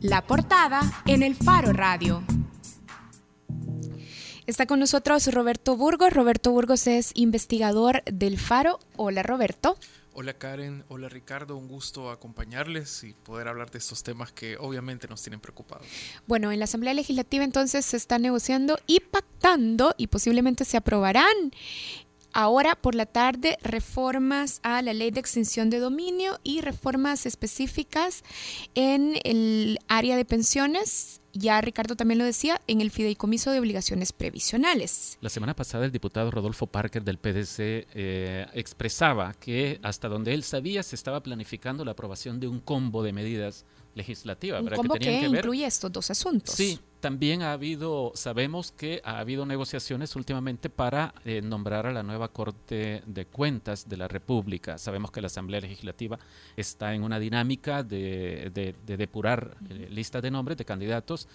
La portada en el Faro Radio. Está con nosotros Roberto Burgos. Roberto Burgos es investigador del Faro. Hola Roberto. Hola Karen, hola Ricardo, un gusto acompañarles y poder hablar de estos temas que obviamente nos tienen preocupados. Bueno, en la Asamblea Legislativa entonces se está negociando y pactando y posiblemente se aprobarán ahora por la tarde reformas a la ley de extinción de dominio y reformas específicas en el área de pensiones ya Ricardo también lo decía, en el fideicomiso de obligaciones previsionales. La semana pasada el diputado Rodolfo Parker del PDC eh, expresaba que hasta donde él sabía se estaba planificando la aprobación de un combo de medidas legislativas. Un combo que, incluye estos dos asuntos. Sí, también ha habido, sabemos que ha habido negociaciones últimamente para eh, nombrar a la nueva Corte de Cuentas de la República. Sabemos que la Asamblea Legislativa está en una dinámica de, depurar eh, listas de nombres de candidatos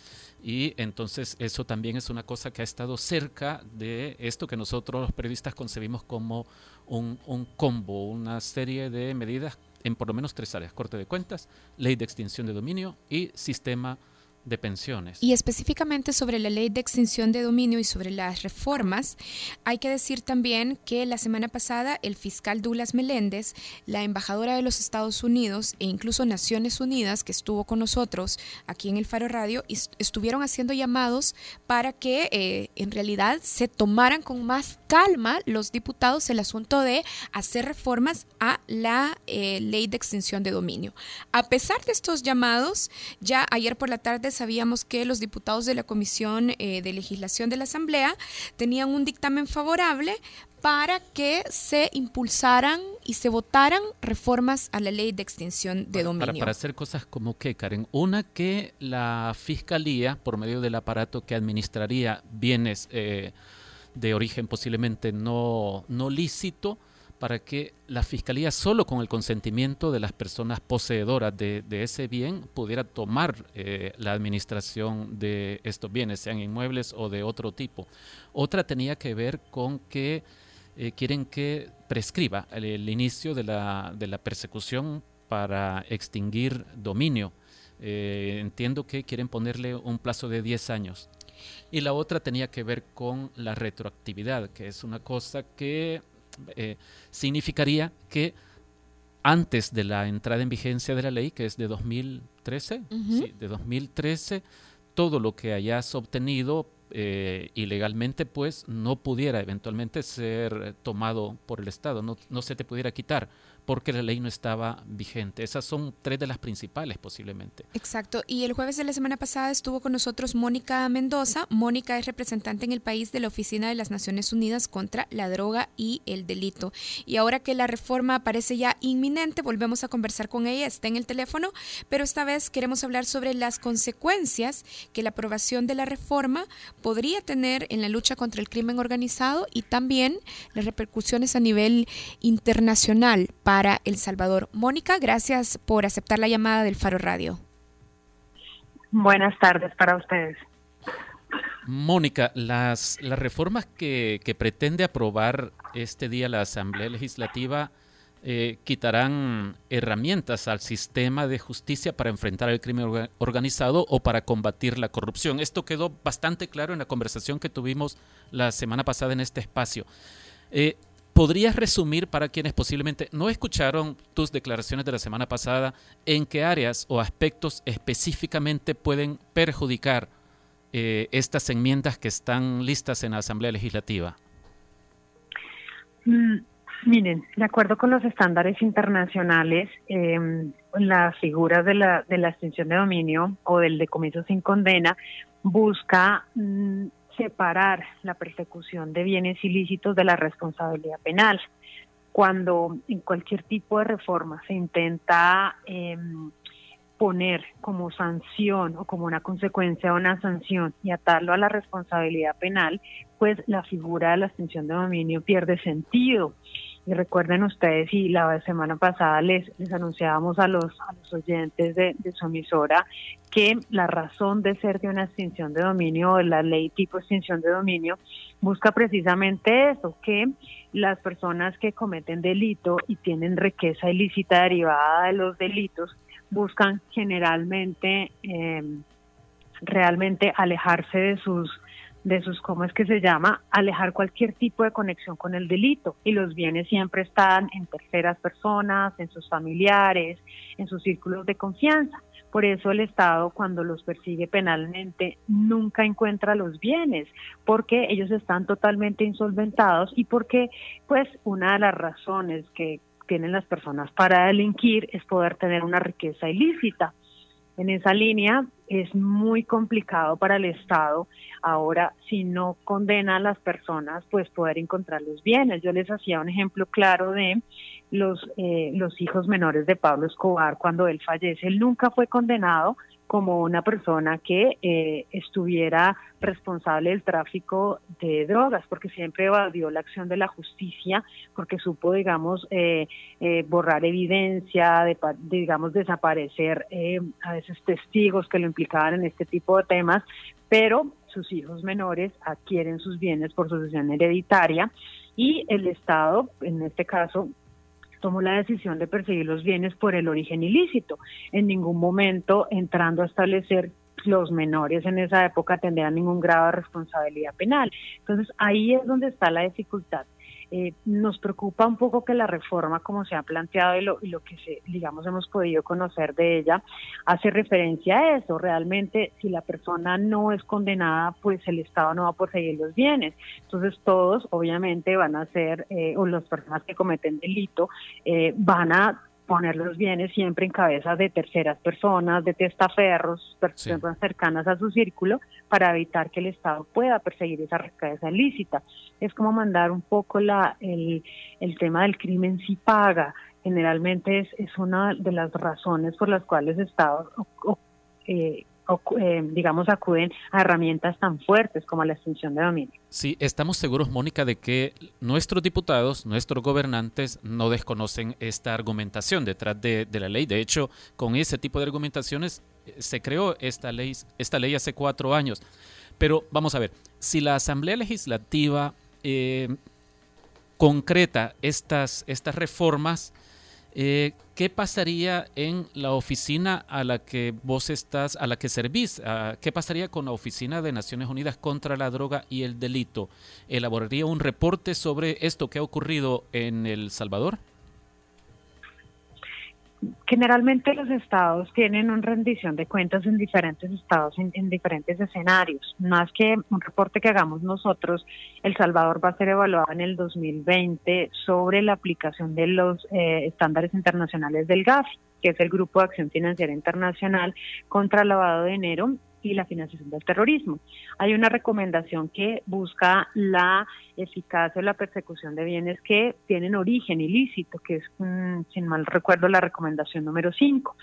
y entonces eso también es una cosa que ha estado cerca de esto que nosotros los periodistas concebimos como un, un combo, una serie de medidas en por lo menos tres áreas, Corte de Cuentas, Ley de Extinción de Dominio y Sistema de pensiones. Y específicamente sobre la ley de extinción de dominio y sobre las reformas, hay que decir también que la semana pasada el fiscal Douglas Meléndez, la embajadora de los Estados Unidos e incluso Naciones Unidas, que estuvo con nosotros aquí en el Faro Radio, estuvieron haciendo llamados para que eh, en realidad se tomaran con más calma los diputados el asunto de hacer reformas a la eh, ley de extinción de dominio. A pesar de estos llamados, ya ayer por la tarde sabíamos que los diputados de la Comisión eh, de Legislación de la Asamblea tenían un dictamen favorable para que se impulsaran y se votaran reformas a la ley de extinción de dominio. Para, hacer cosas como que, Karen, una que la Fiscalía, por medio del aparato que administraría bienes eh, de origen posiblemente no, no lícito, para que la Fiscalía, solo con el consentimiento de las personas poseedoras de, ese bien, pudiera tomar eh, la administración de estos bienes, sean inmuebles o de otro tipo. Otra tenía que ver con que eh, quieren que prescriba el, inicio de la, de la, persecución para extinguir dominio. Eh, entiendo que quieren ponerle un plazo de 10 años. Y la otra tenía que ver con la retroactividad, que es una cosa que eh, significaría que antes de la entrada en vigencia de la ley, que es de 2013, de 2013, todo lo que hayas obtenido eh, ilegalmente, pues no pudiera eventualmente ser tomado por el Estado, no, no se te pudiera quitar porque la ley no estaba vigente. Esas son tres de las principales posiblemente. Exacto. Y el jueves de la semana pasada estuvo con nosotros Mónica Mendoza. Mónica es representante en el país de la Oficina de las Naciones Unidas contra la Droga y el Delito. Y ahora que la reforma parece ya inminente, volvemos a conversar con ella. Está en el teléfono, pero esta vez queremos hablar sobre las consecuencias que la aprobación de la reforma podría tener en la lucha contra el crimen organizado y también las repercusiones a nivel internacional para El Salvador. Mónica, gracias por aceptar la llamada del Faro Radio. Buenas tardes para ustedes. Mónica, las, las reformas que, pretende aprobar este día la Asamblea Legislativa eh, quitarán herramientas al sistema de justicia para enfrentar el crimen organizado o para combatir la corrupción. Esto quedó bastante claro en la conversación que tuvimos la semana pasada en este espacio. Eh, ¿Podrías resumir para quienes posiblemente no escucharon tus declaraciones de la semana pasada en qué áreas o aspectos específicamente pueden perjudicar eh, estas enmiendas que están listas en la Asamblea Legislativa? Mm, miren, de acuerdo con los estándares internacionales, em, la figura de la, de la extinción de dominio o del decomiso sin condena busca mm, separar la persecución de bienes ilícitos de la responsabilidad penal. Cuando en cualquier tipo de reforma se intenta em, poner como sanción o como una consecuencia de una sanción y atarlo a la responsabilidad penal, pues la figura de la extinción de dominio pierde sentido. Y recuerden ustedes, y la semana pasada les, les anunciábamos a los, a los oyentes de, su emisora que la razón de ser de una extinción de dominio o de la ley tipo extinción de dominio busca precisamente eso, que las personas que cometen delito y tienen riqueza ilícita derivada de los delitos buscan generalmente eh, realmente alejarse de sus de sus, ¿cómo es que se llama? Alejar cualquier tipo de conexión con el delito. Y los bienes siempre están en terceras personas, en sus familiares, en sus círculos de confianza. Por eso el Estado, cuando los persigue penalmente, nunca encuentra los bienes, porque ellos están totalmente insolventados y porque, pues, una de las razones que tienen las personas para delinquir es poder tener una riqueza ilícita. En esa línea es muy complicado para el Estado ahora si no condena a las personas pues poder encontrar los bienes. Yo les hacía un ejemplo claro de los, eh, los hijos menores de Pablo Escobar cuando él fallece. Él nunca fue condenado, como una persona que eh, estuviera responsable del tráfico de drogas, porque siempre evadió la acción de la justicia, porque supo, digamos, eh, eh, borrar evidencia, de, digamos, desaparecer a veces testigos que lo implicaban en este tipo de temas, pero sus hijos menores adquieren sus bienes por sucesión hereditaria y el Estado, en este caso, tomó la decisión de perseguir los bienes por el origen ilícito. En ningún momento entrando a establecer los menores en esa época tendrían ningún grado de responsabilidad penal. Entonces ahí es donde está la dificultad. Eh, nos preocupa un poco que la reforma, como se ha planteado y lo, y lo que, se, digamos, hemos podido conocer de ella, hace referencia a eso. Realmente, si la persona no es condenada, pues el Estado no va a poseer los bienes. Entonces, todos, obviamente, van a ser, eh, o las personas que cometen delito, eh, van a poner los bienes siempre en cabeza de terceras personas, de testaferros, personas cercanas a su círculo, para evitar que el Estado pueda perseguir esa riqueza ilícita. Es como mandar un poco la, el, el tema del crimen si paga. Generalmente es, es una de las razones por las cuales Estados eh, eh, digamos, acuden a herramientas tan fuertes como la extinción de dominio. Sí, estamos seguros, Mónica, de que nuestros diputados, nuestros gobernantes no desconocen esta argumentación detrás de, la ley. De hecho, con ese tipo de argumentaciones eh, se creó esta ley, esta ley hace cuatro años. Pero vamos a ver, si la Asamblea Legislativa eh, concreta estas, estas reformas, eh, ¿Qué pasaría en la oficina a la que vos estás, a la que servís? Ah, ¿Qué pasaría con la Oficina de Naciones Unidas contra la Droga y el Delito? ¿Elaboraría un reporte sobre esto que ha ocurrido en El Salvador? Generalmente los estados tienen una rendición de cuentas en diferentes estados, en, diferentes escenarios. Más que un reporte que hagamos nosotros, El Salvador va a ser evaluado en el 2020 sobre la aplicación de los eh, estándares internacionales del GAFI, que es el Grupo de Acción Financiera Internacional contra el Lavado de Dinero y la financiación del terrorismo. Hay una recomendación que busca la eficacia de la persecución de bienes que tienen origen ilícito, que es, sin mal recuerdo, la recomendación número 5.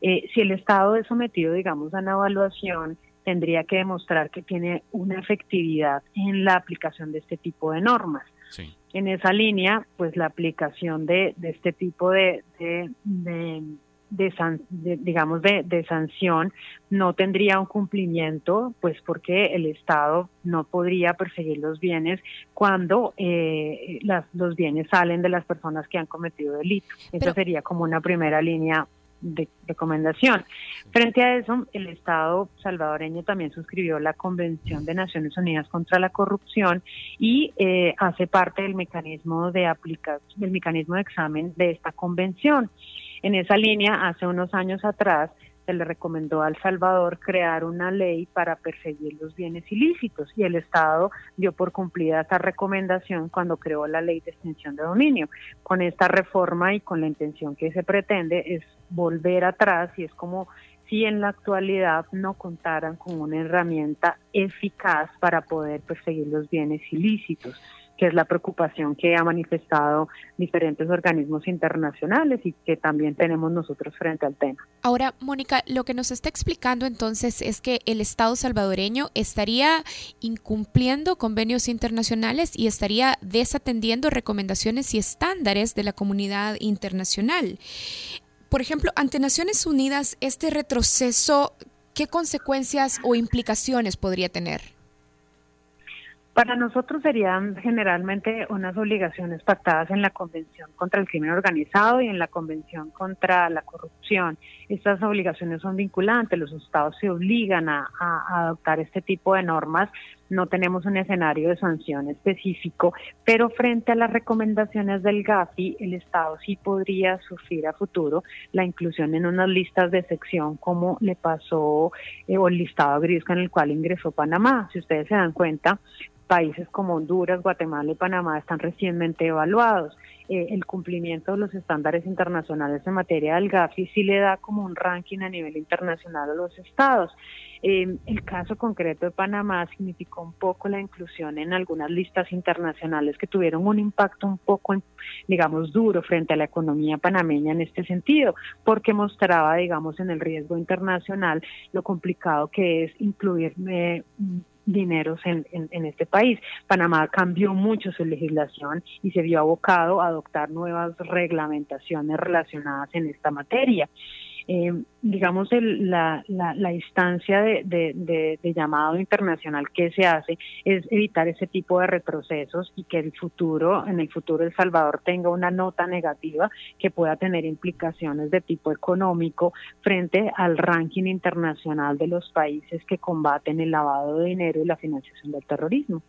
Eh, si el Estado es sometido, digamos, a una evaluación, tendría que demostrar que tiene una efectividad en la aplicación de este tipo de normas. En esa línea, pues la aplicación de, este tipo de de, digamos de, de, sanción no tendría un cumplimiento pues porque el Estado no podría perseguir los bienes cuando eh, las, los bienes salen de las personas que han cometido delito. Esa sería como una primera línea de recomendación. Frente a eso, el Estado salvadoreño también suscribió la Convención de Naciones Unidas contra la Corrupción y eh, hace parte del mecanismo de aplicación, del mecanismo de examen de esta convención. En esa línea, hace unos años atrás, se le recomendó a El Salvador crear una ley para perseguir los bienes ilícitos y el Estado dio por cumplida esa recomendación cuando creó la ley de extinción de dominio. Con esta reforma y con la intención que se pretende es volver atrás y es como si en la actualidad no contaran con una herramienta eficaz para poder perseguir los bienes ilícitos que es la preocupación que ha manifestado diferentes organismos internacionales y que también tenemos nosotros frente al tema. Ahora, Mónica, lo que nos está explicando entonces es que el Estado salvadoreño estaría incumpliendo convenios internacionales y estaría desatendiendo recomendaciones y estándares de la comunidad internacional. Por ejemplo, ante Naciones Unidas, este retroceso, ¿qué consecuencias o implicaciones podría tener? Para nosotros serían generalmente unas obligaciones pactadas en la Convención contra el Crimen Organizado y en la Convención contra la Corrupción. Estas obligaciones son vinculantes, los estados se obligan a, adoptar este tipo de normas. No tenemos un escenario de sanción específico, pero frente a las recomendaciones del GAFI, el Estado sí podría sufrir a futuro la inclusión en unas listas de sección como le pasó eh, o el listado gris con el cual ingresó Panamá. Si ustedes se dan cuenta, países como Honduras, Guatemala y Panamá están recientemente evaluados. Eh, el cumplimiento de los estándares internacionales en materia del GAFI sí le da como un ranking a nivel internacional a los estados. Eh, el caso concreto de Panamá significó un poco la inclusión en algunas listas internacionales que tuvieron un impacto un poco, digamos, duro frente a la economía panameña en este sentido, porque mostraba, digamos, en el riesgo internacional lo complicado que es incluir dineros en, en, este país. Panamá cambió mucho su legislación y se vio abocado a adoptar nuevas reglamentaciones relacionadas en esta materia eh, digamos, la, la, instancia de, llamado internacional que se hace es evitar ese tipo de retrocesos y que el futuro, en el futuro El Salvador tenga una nota negativa que pueda tener implicaciones de tipo económico frente al ranking internacional de los países que combaten el lavado de dinero y la financiación del terrorismo.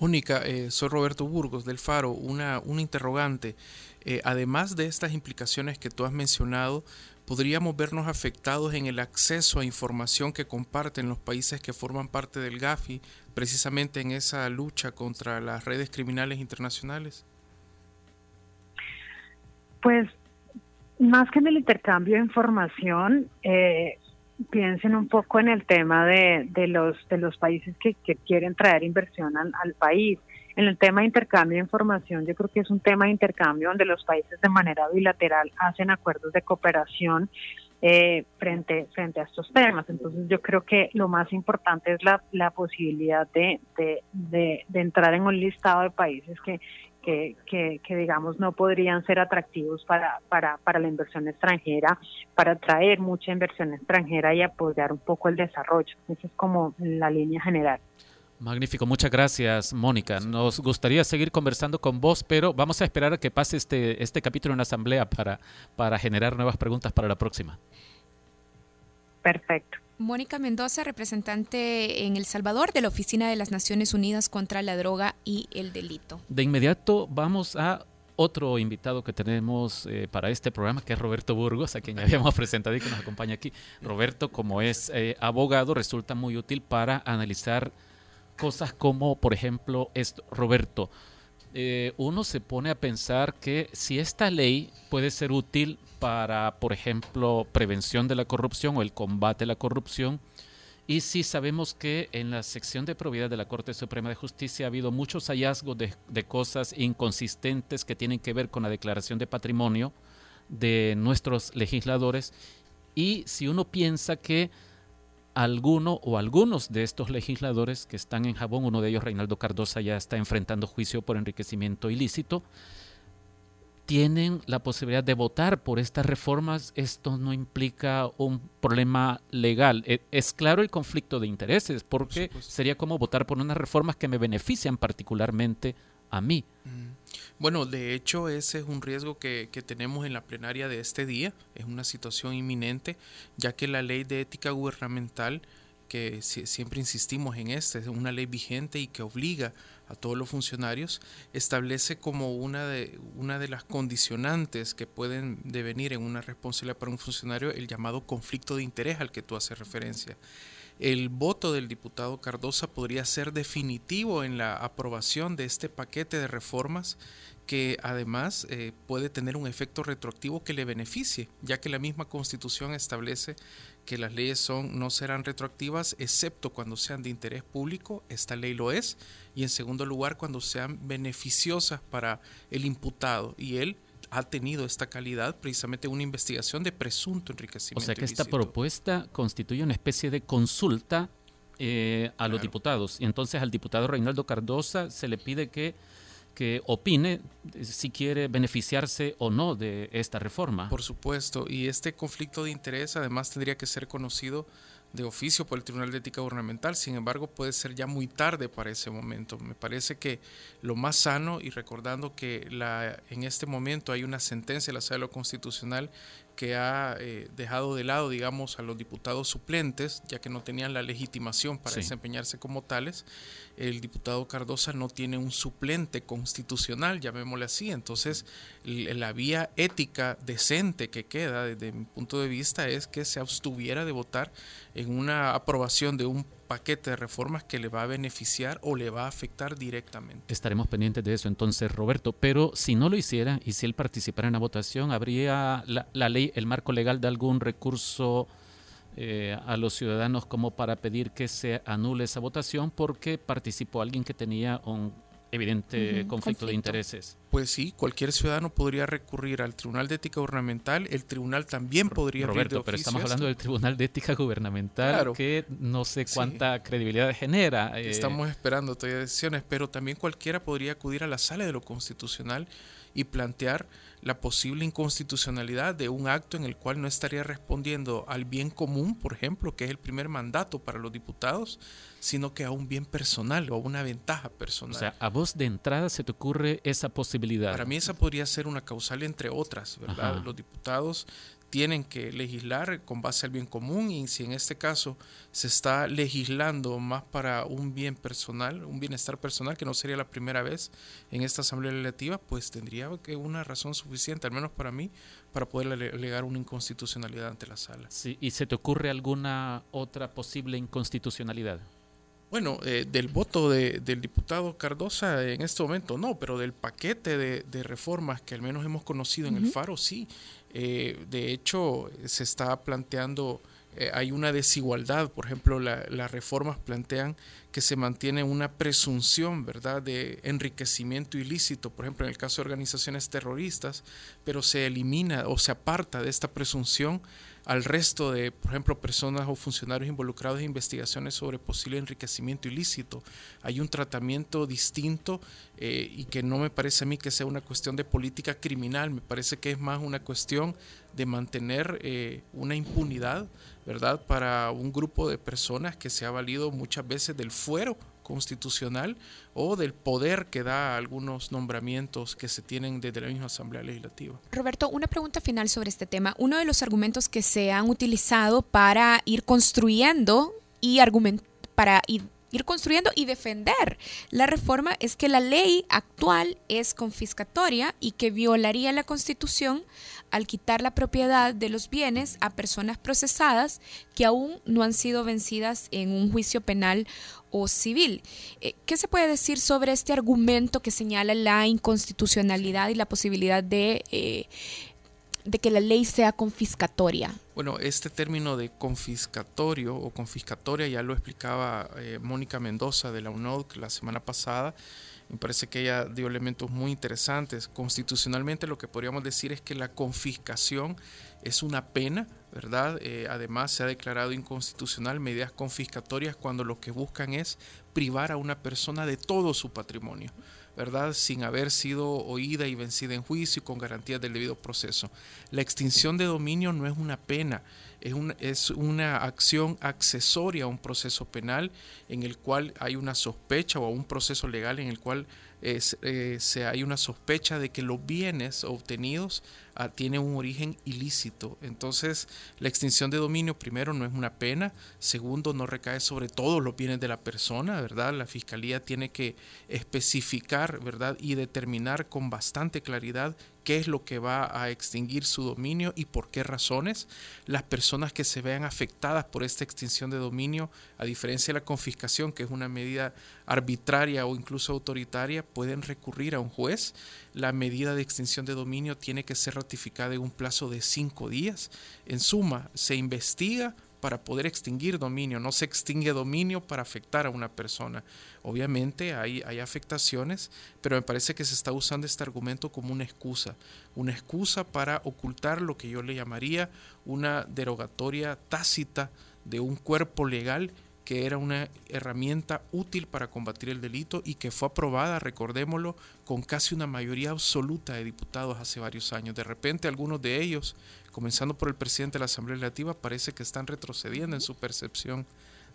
Mónica, eh, soy Roberto Burgos del Faro, una, una interrogante. Eh, además de estas implicaciones que tú has mencionado, podríamos vernos afectados en el acceso a información que comparten los países que forman parte del GAFI, precisamente en esa lucha contra las redes criminales internacionales? Pues más que en el intercambio de información, eh, piensen un poco en el tema de, los de los países que, quieren traer inversión al país. En el tema de intercambio de información, yo creo que es un tema de intercambio donde los países de manera bilateral hacen acuerdos de cooperación eh, frente, frente a estos temas. Entonces yo creo que lo más importante es la, la posibilidad de, de, entrar en un listado de países que, que, que, digamos no podrían ser atractivos para, para, para la inversión extranjera, para atraer mucha inversión extranjera y apoyar un poco el desarrollo. Esa es como la línea general. Magnífico, muchas gracias Mónica. Nos gustaría seguir conversando con vos, pero vamos a esperar a que pase este, este capítulo en la asamblea para, para generar nuevas preguntas para la próxima. Perfecto. Mónica Mendoza, representante en El Salvador de la Oficina de las Naciones Unidas contra la Droga y el Delito. De inmediato vamos a otro invitado que tenemos eh, para este programa, que es Roberto Burgos, a quien ya habíamos presentado y que nos acompaña aquí. Roberto, como es eh, abogado, resulta muy útil para analizar cosas como, por ejemplo, esto, Roberto, eh, uno se pone a pensar que si esta ley puede ser útil para, por ejemplo, prevención de la corrupción o el combate a la corrupción, y si sabemos que en la sección de probidad de la Corte Suprema de Justicia ha habido muchos hallazgos de, de cosas inconsistentes que tienen que ver con la declaración de patrimonio de nuestros legisladores, y si uno piensa que alguno o algunos de estos legisladores que están en Jabón, uno de ellos, Reinaldo Cardosa, ya está enfrentando juicio por enriquecimiento ilícito, tienen la posibilidad de votar por estas reformas. Esto no implica un problema legal. E, es claro el conflicto de intereses, porque sería como votar por unas reformas que me benefician particularmente a mí. Mm. Bueno, de hecho ese es un riesgo que, que, tenemos en la plenaria de este día, es una situación inminente, ya que la ley de ética gubernamental, que siempre insistimos en este, es una ley vigente y que obliga a todos los funcionarios, establece como una de, una de las condicionantes que pueden devenir en una responsabilidad para un funcionario el llamado conflicto de interés al que tú haces referencia el voto del diputado Cardosa podría ser definitivo en la aprobación de este paquete de reformas que además eh, puede tener un efecto retroactivo que le beneficie, ya que la misma constitución establece que las leyes son, no serán retroactivas excepto cuando sean de interés público, esta ley lo es, y en segundo lugar cuando sean beneficiosas para el imputado. Y él ha tenido esta calidad precisamente una investigación de presunto enriquecimiento. O sea que esta propuesta constituye una especie de consulta eh, a los diputados y entonces al diputado Reinaldo Cardosa se le pide que que opine si quiere beneficiarse o no de esta reforma. Por supuesto, y este conflicto de interés además tendría que ser conocido de oficio por el Tribunal de Ética Gubernamental, sin embargo puede ser ya muy tarde para ese momento. Me parece que lo más sano, y recordando que la, en este momento hay una sentencia de la Sala Constitucional que ha eh, dejado de lado, digamos, a los diputados suplentes, ya que no tenían la legitimación para desempeñarse como tales. El diputado Cardosa no tiene un suplente constitucional, llamémosle así. Entonces, la vía ética decente que queda, desde mi punto de vista, es que se abstuviera de votar en una aprobación de un paquete de reformas que le va a beneficiar o le va a afectar directamente. Estaremos pendientes de eso entonces, Roberto, pero si no lo hiciera y si él participara en la votación, ¿habría la, ley, el marco legal de algún recurso eh, a los ciudadanos como para pedir que se anule esa votación porque participó alguien que tenía un evidente conflicto, de intereses. Pues sí, cualquier ciudadano podría recurrir al Tribunal de Ética Gubernamental. El tribunal también podría Roberto, pero estamos hablando del Tribunal de Ética Gubernamental que no sé cuánta credibilidad genera. Eh. Estamos esperando todavía decisiones, pero también cualquiera podría acudir a la sala de lo constitucional y plantear la posible inconstitucionalidad de un acto en el cual no estaría respondiendo al bien común, por ejemplo, que es el primer mandato para los diputados, sino que a un bien personal o a una ventaja personal. O sea, a vos de entrada se te ocurre esa posibilidad. Para mí esa podría ser una causal entre otras, ¿verdad? Los diputados tienen que legislar con base al bien común y si en este caso se está legislando más para un bien personal, un bienestar personal, que no sería la primera vez en esta Asamblea Legislativa, pues tendría que una razón suficiente, al menos para mí, para poder alegar una inconstitucionalidad ante la sala. Sí, ¿Y se te ocurre alguna otra posible inconstitucionalidad? Bueno, eh, del voto de, del diputado Cardosa en este momento no, pero del paquete de, reformas que al menos hemos conocido en el Faro sí. Eh, de hecho, se está planteando, eh, hay una desigualdad, por ejemplo, las reformas plantean que se mantiene una presunción, ¿verdad?, de enriquecimiento ilícito, por ejemplo, en el caso de organizaciones terroristas, pero se elimina o se aparta de esta presunción al resto de, por ejemplo, personas o funcionarios involucrados en investigaciones sobre posible enriquecimiento ilícito. Hay un tratamiento distinto eh, y que no me parece a mí que sea una cuestión de política criminal, me parece que es más una cuestión de mantener eh, una impunidad, ¿verdad?, para un grupo de personas que se ha valido muchas veces del fuero constitucional o del poder que da algunos nombramientos que se tienen desde la misma Asamblea Legislativa. Roberto, una pregunta final sobre este tema. Uno de los argumentos que se han utilizado para ir construyendo y para ir construyendo y defender la reforma es que la ley actual es confiscatoria y que violaría la Constitución al quitar la propiedad de los bienes a personas procesadas que aún no han sido vencidas en un juicio penal o civil. Eh, ¿Qué se puede decir sobre este argumento que señala la inconstitucionalidad y la posibilidad de, eh, de que la ley sea confiscatoria? Bueno, este término de confiscatorio o confiscatoria ya lo explicaba eh, Mónica Mendoza de la UNOD la semana pasada. Me parece que ella dio elementos muy interesantes. Constitucionalmente lo que podríamos decir es que la confiscación es una pena, ¿verdad? Eh, además se ha declarado inconstitucional medidas confiscatorias cuando lo que buscan es privar a una persona de todo su patrimonio. ¿Verdad? Sin haber sido oída y vencida en juicio y con garantías del debido proceso. La extinción de dominio no es una pena, es, es una acción accesoria a un proceso penal en el cual hay una sospecha o un proceso legal en el cual eh, se, hay una sospecha de que los bienes obtenidos ah, tienen un origen ilícito. Entonces, la extinción de dominio, primero, no es una pena. Segundo, no recae sobre todos los bienes de la persona, ¿verdad? La fiscalía tiene que especificar, ¿verdad? Y determinar con bastante claridad qué es lo que va a extinguir su dominio y por qué razones. Las personas que se vean afectadas por esta extinción de dominio, a diferencia de la confiscación, que es una medida arbitraria o incluso autoritaria, pueden recurrir a un juez. La medida de extinción de dominio tiene que ser ratificada en un plazo de cinco días. En suma, se investiga para poder extinguir dominio, no se extingue dominio para afectar a una persona. Obviamente hay, hay afectaciones, pero me parece que se está usando este argumento como una excusa, una excusa para ocultar lo que yo le llamaría una derogatoria tácita de un cuerpo legal que era una herramienta útil para combatir el delito y que fue aprobada, recordémoslo, con casi una mayoría absoluta de diputados hace varios años. De repente algunos de ellos, comenzando por el presidente de la Asamblea Legislativa, parece que están retrocediendo en su percepción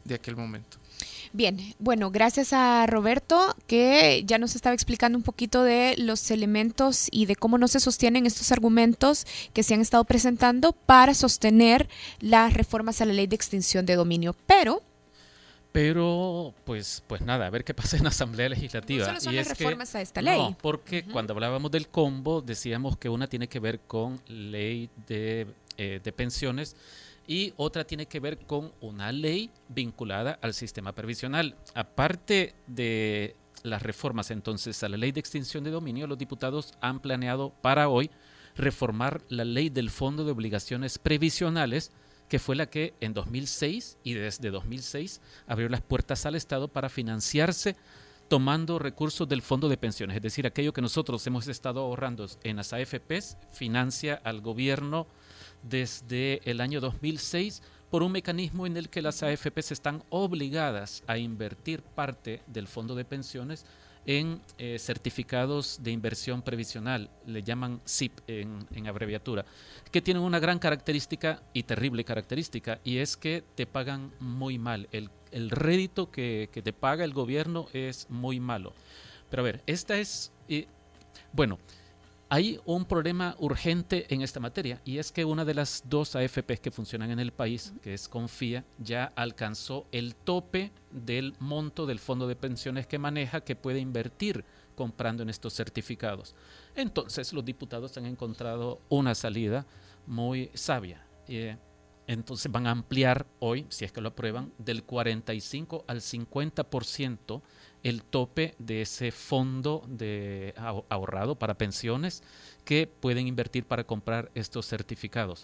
de aquel momento. Bien, bueno, gracias a Roberto que ya nos estaba explicando un poquito de los elementos y de cómo no se sostienen estos argumentos que se han estado presentando para sostener las reformas a la ley de extinción de dominio. Pero pero, pues, pues nada, a ver qué pasa en la Asamblea Legislativa. No solo son las reformas a esta ley. No, porque cuando hablábamos del combo decíamos que una tiene que ver con ley de, eh, de pensiones y otra tiene que ver con una ley vinculada al sistema previsional. Aparte de las reformas entonces a la ley de extinción de dominio, los diputados han planeado para hoy reformar la ley del Fondo de Obligaciones Previsionales, que fue la que en 2006 y desde 2006 abrió las puertas al Estado para financiarse tomando recursos del fondo de pensiones, es decir, aquello que nosotros hemos estado ahorrando en las AFPs, financia al gobierno desde el año 2006 por un mecanismo en el que las AFPs están obligadas a invertir parte del fondo de pensiones en eh, certificados de inversión previsional, le llaman SIP en, abreviatura, que tienen una gran característica y terrible característica, y es que te pagan muy mal. El, rédito que, te paga el gobierno es muy malo. Pero a ver, esta es, eh, bueno, hay un problema urgente en esta materia y es que una de las dos AFPs que funcionan en el país, que es Confía, ya alcanzó el tope del monto del fondo de pensiones que maneja que puede invertir comprando en estos certificados. Entonces los diputados han encontrado una salida muy sabia. Eh, entonces van a ampliar hoy, si es que lo aprueban, del 45 al 50% el tope de ese fondo de ahorrado para pensiones que pueden invertir para comprar estos certificados.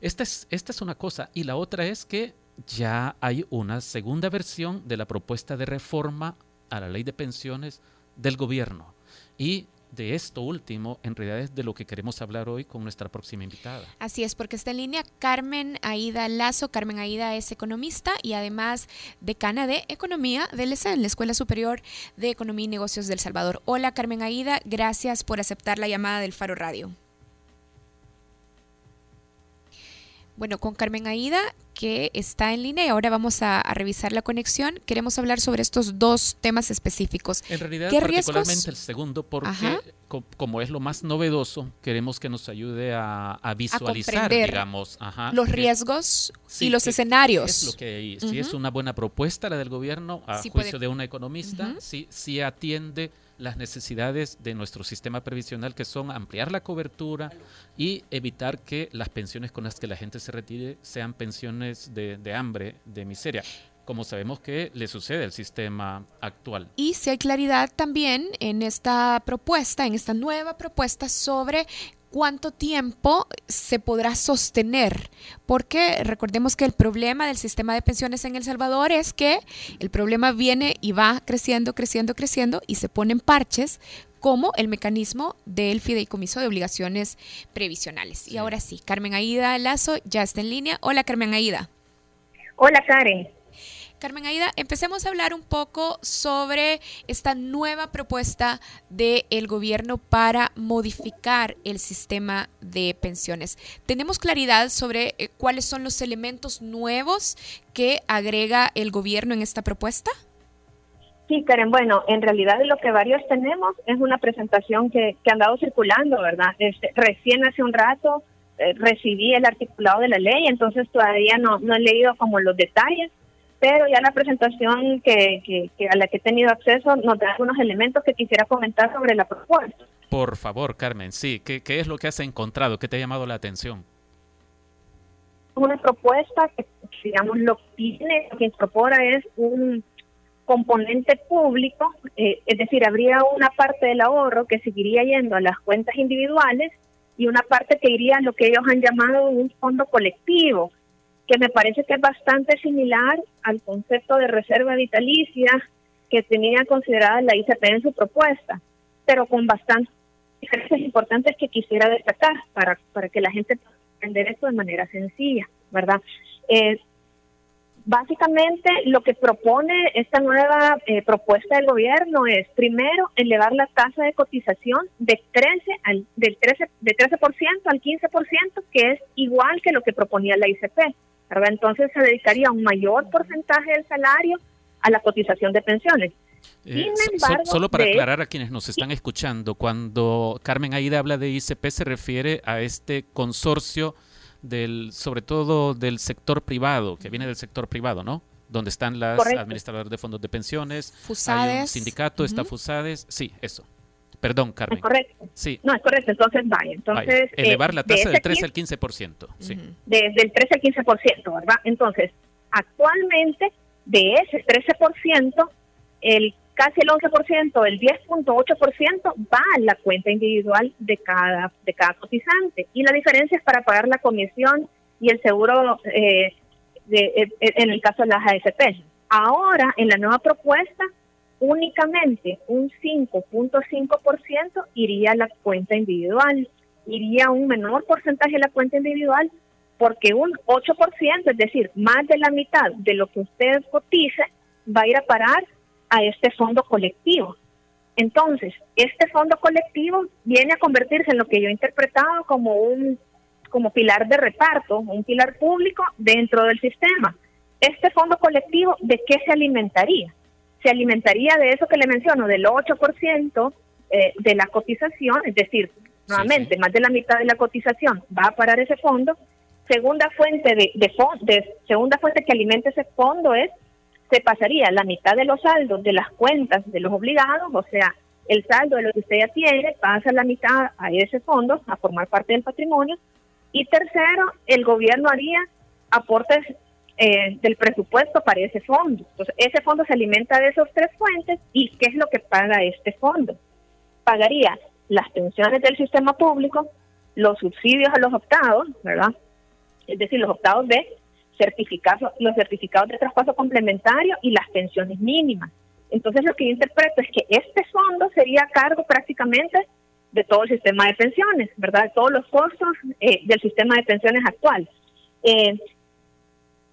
Esta es, esta es una cosa. Y la otra es que ya hay una segunda versión de la propuesta de reforma a la ley de pensiones del gobierno. Y de esto último, en realidad es de lo que queremos hablar hoy con nuestra próxima invitada. Así es, porque está en línea Carmen Aida Lazo. Carmen Aida es economista y además decana de Economía del ESEN, la Escuela Superior de Economía y Negocios del Salvador. Hola Carmen Aida, gracias por aceptar la llamada del Faro Radio. Bueno, con Carmen Aida, que está en línea y ahora vamos a, revisar la conexión. Queremos hablar sobre estos dos temas específicos. En realidad, particularmente el segundo, porque como es lo más novedoso, queremos que nos ayude a, visualizar, digamos, los riesgos y los escenarios. Es lo que Si es una buena propuesta la del gobierno, a juicio de una economista, si sí atiende las necesidades de nuestro sistema previsional, que son ampliar la cobertura y evitar que las pensiones con las que la gente se retire sean pensiones de, de hambre, de miseria como sabemos que le sucede al sistema actual. Y si hay claridad también en esta propuesta, en esta nueva propuesta sobre cuánto tiempo se podrá sostener, porque recordemos que el problema del sistema de pensiones en El Salvador es que el problema viene y va creciendo, creciendo, creciendo y se ponen parches como el mecanismo del fideicomiso de obligaciones previsionales. Y ahora sí, Carmen Aida Lazo ya está en línea. Hola Carmen Aida. Hola Karen. Carmen Aida, empecemos a hablar un poco sobre esta nueva propuesta del gobierno para modificar el sistema de pensiones. ¿Tenemos claridad sobre eh, cuáles son los elementos nuevos que agrega el gobierno en esta propuesta? Sí, Karen, bueno, en realidad lo que varios tenemos es una presentación que, que ha andado circulando, ¿verdad? Este, recién hace un rato eh, recibí el articulado de la ley, entonces todavía no, no he leído como los detalles, pero ya la presentación que, a la que he tenido acceso nos da algunos elementos que quisiera comentar sobre la propuesta. Por favor, Carmen, sí, ¿qué, qué es lo que has encontrado? ¿Qué te ha llamado la atención? Una propuesta que, digamos, lo que tiene, lo que incorpora es un componente público, eh, es decir, habría una parte del ahorro que seguiría yendo a las cuentas individuales y una parte que iría a lo que ellos han llamado un fondo colectivo, que me parece que es bastante similar al concepto de reserva vitalicia que tenía considerada la ICP en su propuesta, pero con bastantes diferencias importantes que quisiera destacar para, para que la gente pueda entender esto de manera sencilla, ¿verdad? Eh, Básicamente lo que propone esta nueva eh, propuesta del gobierno es primero elevar la tasa de cotización de 13 al del 13 de 13% al 15%, que es igual que lo que proponía la ICP. Entonces se dedicaría un mayor porcentaje del salario a la cotización de pensiones. Eh, solo para aclarar a quienes nos están escuchando, cuando Carmen Aida habla de ICP se refiere a este consorcio del, sobre todo del sector privado, que viene del sector privado, ¿no? Donde están las administradoras de fondos de pensiones, Fusades. hay un sindicato, está Fusades, sí, eso. Perdón, Carmen. Es correcto. Sí. No, es correcto. Entonces, vaya. Entonces, Elevar la eh, tasa del 13 al 15%. Sí. Desde el 13 al 15%, ¿verdad? Entonces, actualmente, de ese 13%, el casi el 11%, el 10.8% va a la cuenta individual de cada, de cada cotizante. Y la diferencia es para pagar la comisión y el seguro eh, de, eh, en el caso de las AFP. Ahora, en la nueva propuesta, únicamente un 5.5% iría a la cuenta individual, iría un menor porcentaje a la cuenta individual, porque un 8%, es decir, más de la mitad de lo que usted cotice, va a ir a parar a este fondo colectivo. Entonces, este fondo colectivo viene a convertirse en lo que yo he interpretado como un como pilar de reparto, un pilar público dentro del sistema. Este fondo colectivo, ¿de qué se alimentaría? Se alimentaría de eso que le menciono, del 8% eh, de la cotización, es decir, nuevamente, más de la mitad de la cotización va a parar ese fondo. Segunda fuente de, de, de segunda fuente que alimenta ese fondo es se pasaría la mitad de los saldos de las cuentas de los obligados, o sea, el saldo de lo que usted ya tiene pasa la mitad a ese fondo, a formar parte del patrimonio. Y tercero, el gobierno haría aportes eh, del presupuesto para ese fondo. Entonces, ese fondo se alimenta de esos tres fuentes y ¿qué es lo que paga este fondo? Pagaría las pensiones del sistema público, los subsidios a los optados, ¿verdad? Es decir, los optados de certificados, los certificados de traspaso complementario y las pensiones mínimas. Entonces lo que yo interpreto es que este fondo sería a cargo prácticamente de todo el sistema de pensiones, ¿verdad? De todos los costos eh, del sistema de pensiones actual. Eh,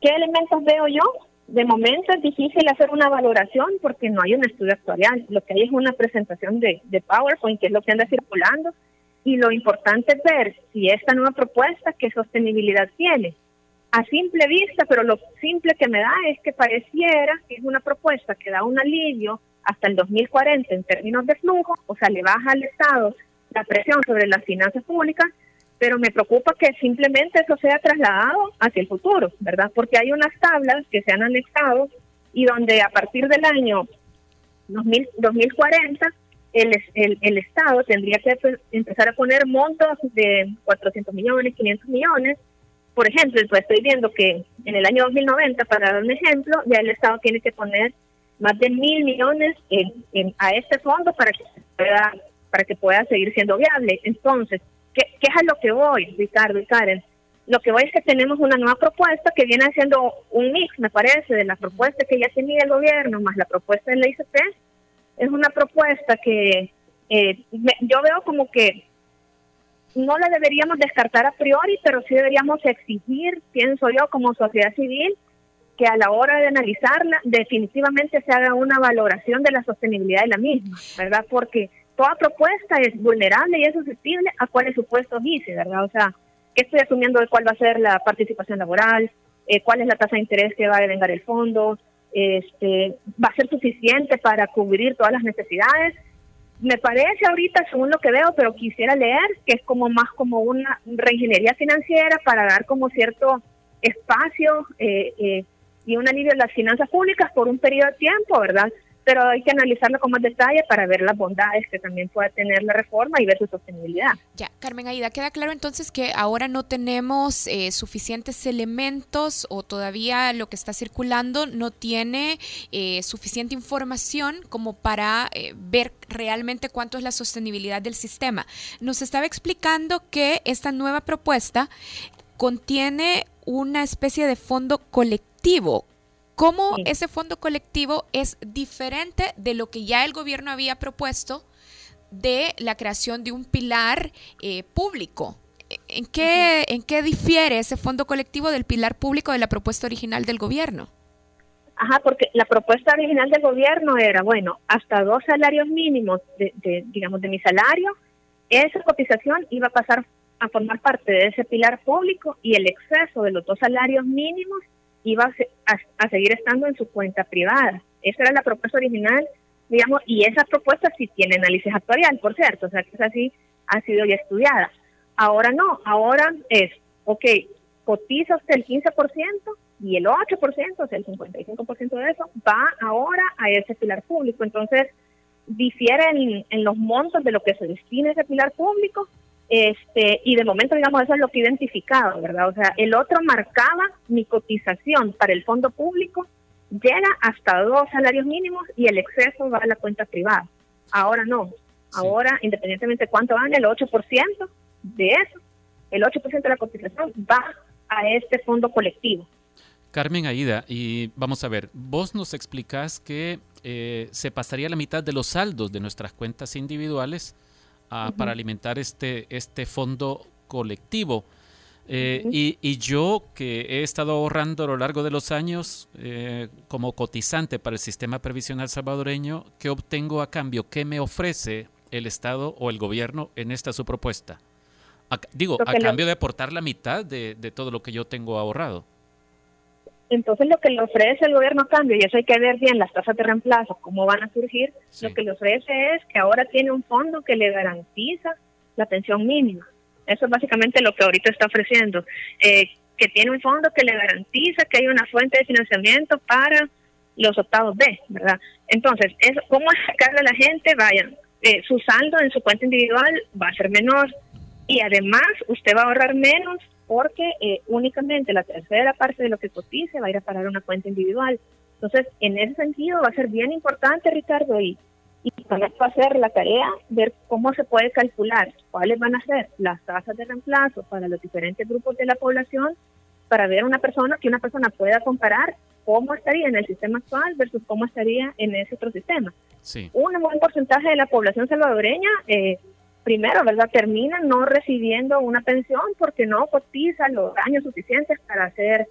¿Qué elementos veo yo? De momento es difícil hacer una valoración porque no hay un estudio actuarial. Lo que hay es una presentación de, de PowerPoint, que es lo que anda circulando. Y lo importante es ver si esta nueva propuesta, qué sostenibilidad tiene a simple vista, pero lo simple que me da es que pareciera que es una propuesta que da un alivio hasta el 2040 en términos de flujo, o sea, le baja al Estado la presión sobre las finanzas públicas, pero me preocupa que simplemente eso sea trasladado hacia el futuro, ¿verdad? Porque hay unas tablas que se han anexado y donde a partir del año 2040 el, el, el Estado tendría que empezar a poner montos de 400 millones, 500 millones, por ejemplo, pues estoy viendo que en el año 2090, para dar un ejemplo, ya el Estado tiene que poner más de mil millones en, a este fondo para que pueda para que pueda seguir siendo viable. Entonces, ¿qué, ¿qué, es a lo que voy, Ricardo y Karen? Lo que voy es que tenemos una nueva propuesta que viene haciendo un mix, me parece, de la propuesta que ya tenía el gobierno más la propuesta de la ICP. Es una propuesta que eh, yo veo como que no la deberíamos descartar a priori, pero sí deberíamos exigir, pienso yo, como sociedad civil, que a la hora de analizarla definitivamente se haga una valoración de la sostenibilidad de la misma, ¿verdad? Porque toda propuesta es vulnerable y es susceptible a cuáles supuestos dice, ¿verdad? O sea, ¿qué estoy asumiendo de cuál va a ser la participación laboral? Eh, ¿Cuál es la tasa de interés que va a devengar el fondo? Este, ¿Va a ser suficiente para cubrir todas las necesidades? me parece ahorita, según lo que veo, pero quisiera leer, que es como más como una reingeniería financiera para dar como cierto espacio eh, eh, y un alivio a las finanzas públicas por un periodo de tiempo, ¿verdad? Pero hay que analizarlo con más detalle para ver las bondades que también pueda tener la reforma y ver su sostenibilidad. Ya, Carmen Aida, queda claro entonces que ahora no tenemos eh, suficientes elementos o todavía lo que está circulando no tiene eh, suficiente información como para eh, ver realmente cuánto es la sostenibilidad del sistema. Nos estaba explicando que esta nueva propuesta contiene una especie de fondo colectivo cómo ese fondo colectivo es diferente de lo que ya el gobierno había propuesto de la creación de un pilar eh, público. ¿En qué, ¿En qué difiere ese fondo colectivo del pilar público de la propuesta original del gobierno? Ajá, porque la propuesta original del gobierno era, bueno, hasta dos salarios mínimos de, digamos, de mi salario, esa cotización iba a pasar a formar parte de ese pilar público y el exceso de los dos salarios mínimos iba a, seguir estando en su cuenta privada. Esa era la propuesta original, digamos, y esa propuesta sí tiene análisis actuarial, por cierto, o sea que esa sí ha sido ya estudiada. Ahora no, ahora es, ok, cotiza usted el 15% y el 8%, o sea, el 55% de eso, va ahora a ese pilar público. Entonces, difiere en, los montos de lo que se destina a ese pilar público, este, y de momento, digamos, eso es lo que he identificado, ¿verdad? O sea, el otro marcaba mi cotización para el fondo público, llega hasta dos salarios mínimos y el exceso va a la cuenta privada. Ahora no, ahora, independientemente de cuánto van, el 8% de eso, el 8% de la cotización va a este fondo colectivo. Carmen Aida, y vamos a ver, vos nos explicás que eh, se pasaría la mitad de los saldos de nuestras cuentas individuales para alimentar este, este fondo colectivo. Eh, y, yo que he estado ahorrando a lo largo de los años eh, como cotizante para el sistema previsional salvadoreño, ¿qué obtengo a cambio? ¿Qué me ofrece el Estado o el gobierno en esta su propuesta? digo, a cambio de aportar la mitad de todo lo que yo tengo ahorrado. Entonces lo que le ofrece el gobierno a cambio, y eso hay que ver bien las tasas de reemplazo, cómo van a surgir, lo que le ofrece es que ahora tiene un fondo que le garantiza la pensión mínima. Eso es básicamente lo que ahorita está ofreciendo. Eh, que tiene un fondo que le garantiza que hay una fuente de financiamiento para los octavos B, ¿verdad? Entonces, eso, ¿cómo sacarle a la gente? Vayan, eh, su saldo en su cuenta individual va a ser menor y además usted va a ahorrar menos porque eh, únicamente la tercera parte de lo que cotice va a ir a parar una cuenta individual. Entonces, en ese sentido va a ser bien importante, Ricardo, y, y va a ser la tarea ver cómo se puede calcular cuáles van a ser las tasas de reemplazo para los diferentes grupos de la población para ver una persona que una persona pueda comparar cómo estaría en el sistema actual versus cómo estaría en ese otro sistema. Sí. Un buen porcentaje de la población salvadoreña eh, primero, ¿verdad? Termina no recibiendo una pensión porque no cotiza los años suficientes para hacer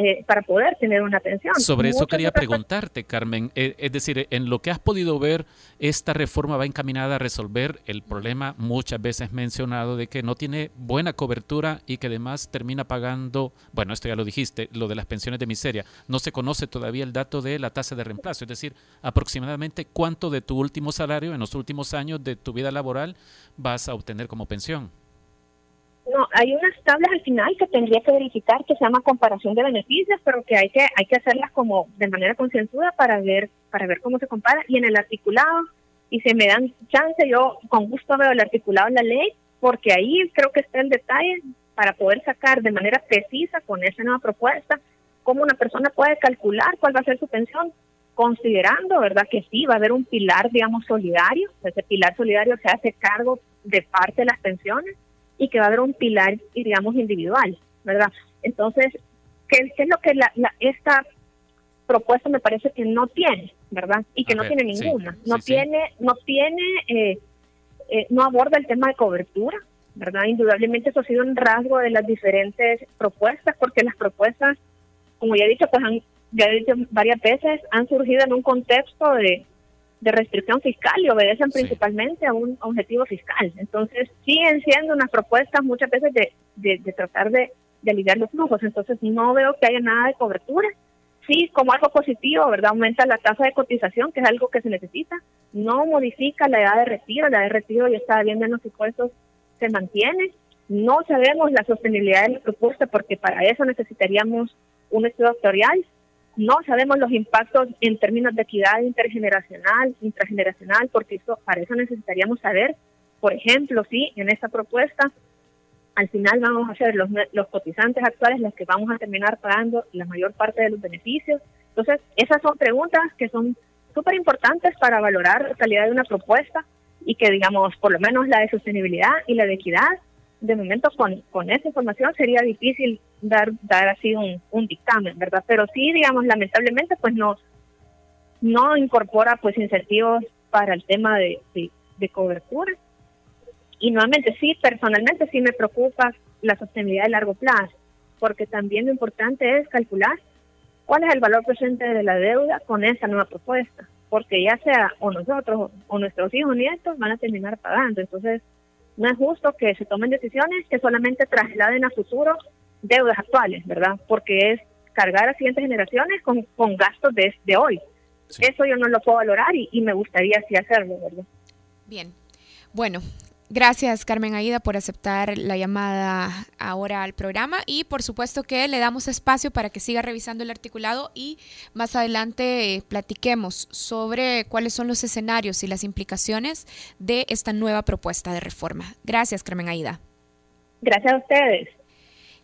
eh, para poder tener una pensión. Sobre eso quería preguntarte, Carmen. Eh, es decir, en lo que has podido ver, esta reforma va encaminada a resolver el problema muchas veces mencionado de que no tiene buena cobertura y que además termina pagando, bueno, esto ya lo dijiste, lo de las pensiones de miseria. No se conoce todavía el dato de la tasa de reemplazo, es decir, aproximadamente cuánto de tu último salario en los últimos años de tu vida laboral vas a obtener como pensión. No, hay unas tablas al final que tendría que verificar que se llama comparación de beneficios, pero que hay que hay que hacerlas como de manera concienzuda para ver para ver cómo se compara. Y en el articulado y si me dan chance yo con gusto veo el articulado en la ley porque ahí creo que está el detalle para poder sacar de manera precisa con esa nueva propuesta cómo una persona puede calcular cuál va a ser su pensión considerando, ¿verdad? Que sí va a haber un pilar, digamos, solidario, ese pilar solidario se hace cargo de parte de las pensiones y que va a haber un pilar, digamos, individual, ¿verdad? Entonces, ¿qué, es lo que la, esta propuesta me parece que no tiene, ¿verdad? Y que no tiene ninguna. no tiene, no tiene, eh, eh, no aborda el tema de cobertura, ¿verdad? Indudablemente eso ha sido un rasgo de las diferentes propuestas, porque las propuestas, como ya he dicho, pues han, ya he dicho varias veces, han surgido en un contexto de de restricción fiscal y obedecen principalmente a un objetivo fiscal. Entonces, siguen siendo unas propuestas muchas veces de, de, tratar de, de, aliviar los flujos. Entonces, no veo que haya nada de cobertura. Sí, como algo positivo, ¿verdad? Aumenta la tasa de cotización, que es algo que se necesita. No modifica la edad de retiro. La edad de retiro ya está viendo en los impuestos, se mantiene. No sabemos la sostenibilidad de la propuesta porque para eso necesitaríamos un estudio doctoral no sabemos los impactos en términos de equidad intergeneracional, intrageneracional, porque eso, para eso necesitaríamos saber, por ejemplo, si en esta propuesta al final vamos a ser los, los cotizantes actuales los que vamos a terminar pagando la mayor parte de los beneficios. Entonces, esas son preguntas que son súper importantes para valorar la calidad de una propuesta y que, digamos, por lo menos la de sostenibilidad y la de equidad de momento con, con esa información sería difícil dar dar así un, un dictamen, ¿verdad? Pero sí, digamos, lamentablemente, pues no, no incorpora pues incentivos para el tema de, de, cobertura. Y nuevamente, sí, personalmente sí me preocupa la sostenibilidad de largo plazo, porque también lo importante es calcular cuál es el valor presente de la deuda con esta nueva propuesta, porque ya sea o nosotros o nuestros hijos o nietos van a terminar pagando. Entonces, no es justo que se tomen decisiones que solamente trasladen a futuro deudas actuales, ¿verdad? Porque es cargar a siguientes generaciones con, con gastos de, de hoy. Eso yo no lo puedo valorar y, y me gustaría así hacerlo, ¿verdad? Bien. Bueno, Gracias, Carmen Aida, por aceptar la llamada ahora al programa y por supuesto que le damos espacio para que siga revisando el articulado y más adelante eh, platiquemos sobre cuáles son los escenarios y las implicaciones de esta nueva propuesta de reforma. Gracias, Carmen Aida. Gracias a ustedes.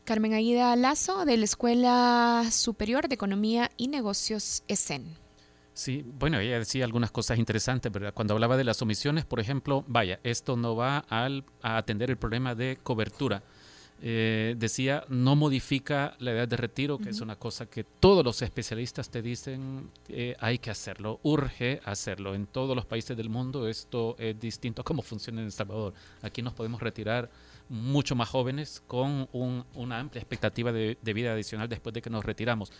Carmen Aida Lazo, de la Escuela Superior de Economía y Negocios ESEN. Sí, bueno, ella decía algunas cosas interesantes, ¿verdad? Cuando hablaba de las omisiones, por ejemplo, vaya, esto no va al, a atender el problema de cobertura. Eh, decía, no modifica la edad de retiro, que es una cosa que todos los especialistas te dicen, eh, hay que hacerlo, urge hacerlo. En todos los países del mundo esto es distinto a cómo funciona en El Salvador. Aquí nos podemos retirar mucho más jóvenes con una amplia expectativa de, de vida adicional después de que nos retiramos.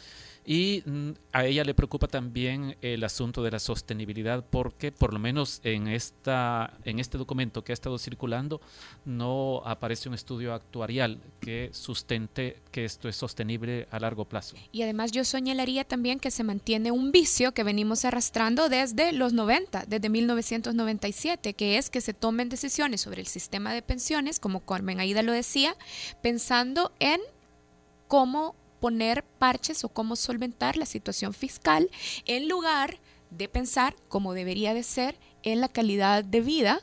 Y mm, a ella le preocupa también el asunto de la sostenibilidad porque por lo menos en, esta, en este documento que ha estado circulando no aparece un estudio actuarial que sustente que esto es sostenible a largo plazo. Y además yo señalaría también que se mantiene un vicio que venimos arrastrando desde los 90, desde 1997, que es que se tomen decisiones sobre el sistema de pensiones, como Carmen Aida lo decía, pensando en cómo poner parches o cómo solventar la situación fiscal en lugar de pensar como debería de ser en la calidad de vida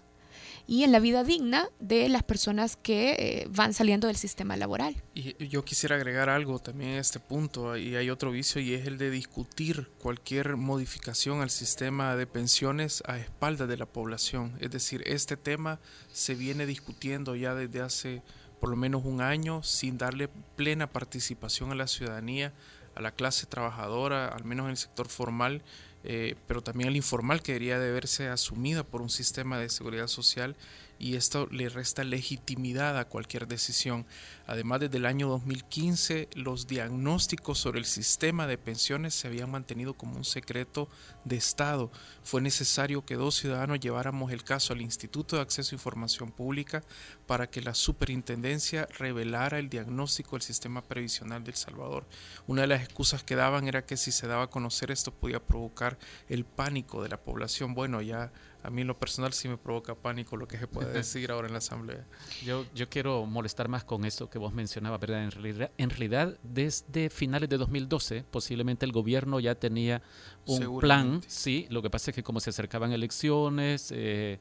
y en la vida digna de las personas que eh, van saliendo del sistema laboral. Y yo quisiera agregar algo también a este punto, y hay otro vicio, y es el de discutir cualquier modificación al sistema de pensiones a espaldas de la población. Es decir, este tema se viene discutiendo ya desde hace por lo menos un año sin darle plena participación a la ciudadanía, a la clase trabajadora, al menos en el sector formal, eh, pero también al informal que debería de verse asumida por un sistema de seguridad social y esto le resta legitimidad a cualquier decisión. Además, desde el año 2015 los diagnósticos sobre el sistema de pensiones se habían mantenido como un secreto de Estado. Fue necesario que dos ciudadanos lleváramos el caso al Instituto de Acceso a Información Pública para que la superintendencia revelara el diagnóstico del sistema previsional del Salvador. Una de las excusas que daban era que si se daba a conocer esto podía provocar el pánico de la población. Bueno, ya a mí en lo personal sí me provoca pánico lo que se puede decir ahora en la Asamblea. Yo, yo quiero molestar más con eso que vos mencionabas, ¿verdad? En realidad, en realidad, desde finales de 2012, posiblemente el gobierno ya tenía un plan, sí, lo que pasa es que como se acercaban elecciones, eh,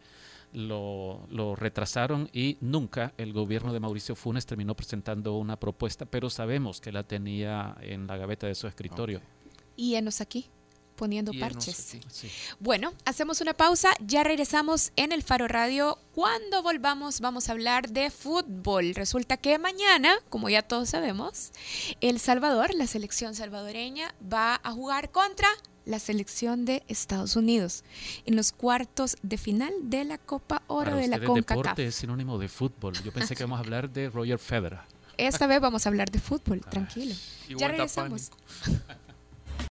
lo, lo, retrasaron y nunca el gobierno de Mauricio Funes terminó presentando una propuesta, pero sabemos que la tenía en la gaveta de su escritorio. Y enos aquí poniendo parches. Bueno, hacemos una pausa, ya regresamos en el Faro Radio. Cuando volvamos vamos a hablar de fútbol. Resulta que mañana, como ya todos sabemos, El Salvador, la selección salvadoreña, va a jugar contra la selección de Estados Unidos en los cuartos de final de la Copa Oro de la CONCACAF. deporte es sinónimo de fútbol. Yo pensé que vamos a hablar de Roger Federer. Esta vez vamos a hablar de fútbol, tranquilo. ya regresamos.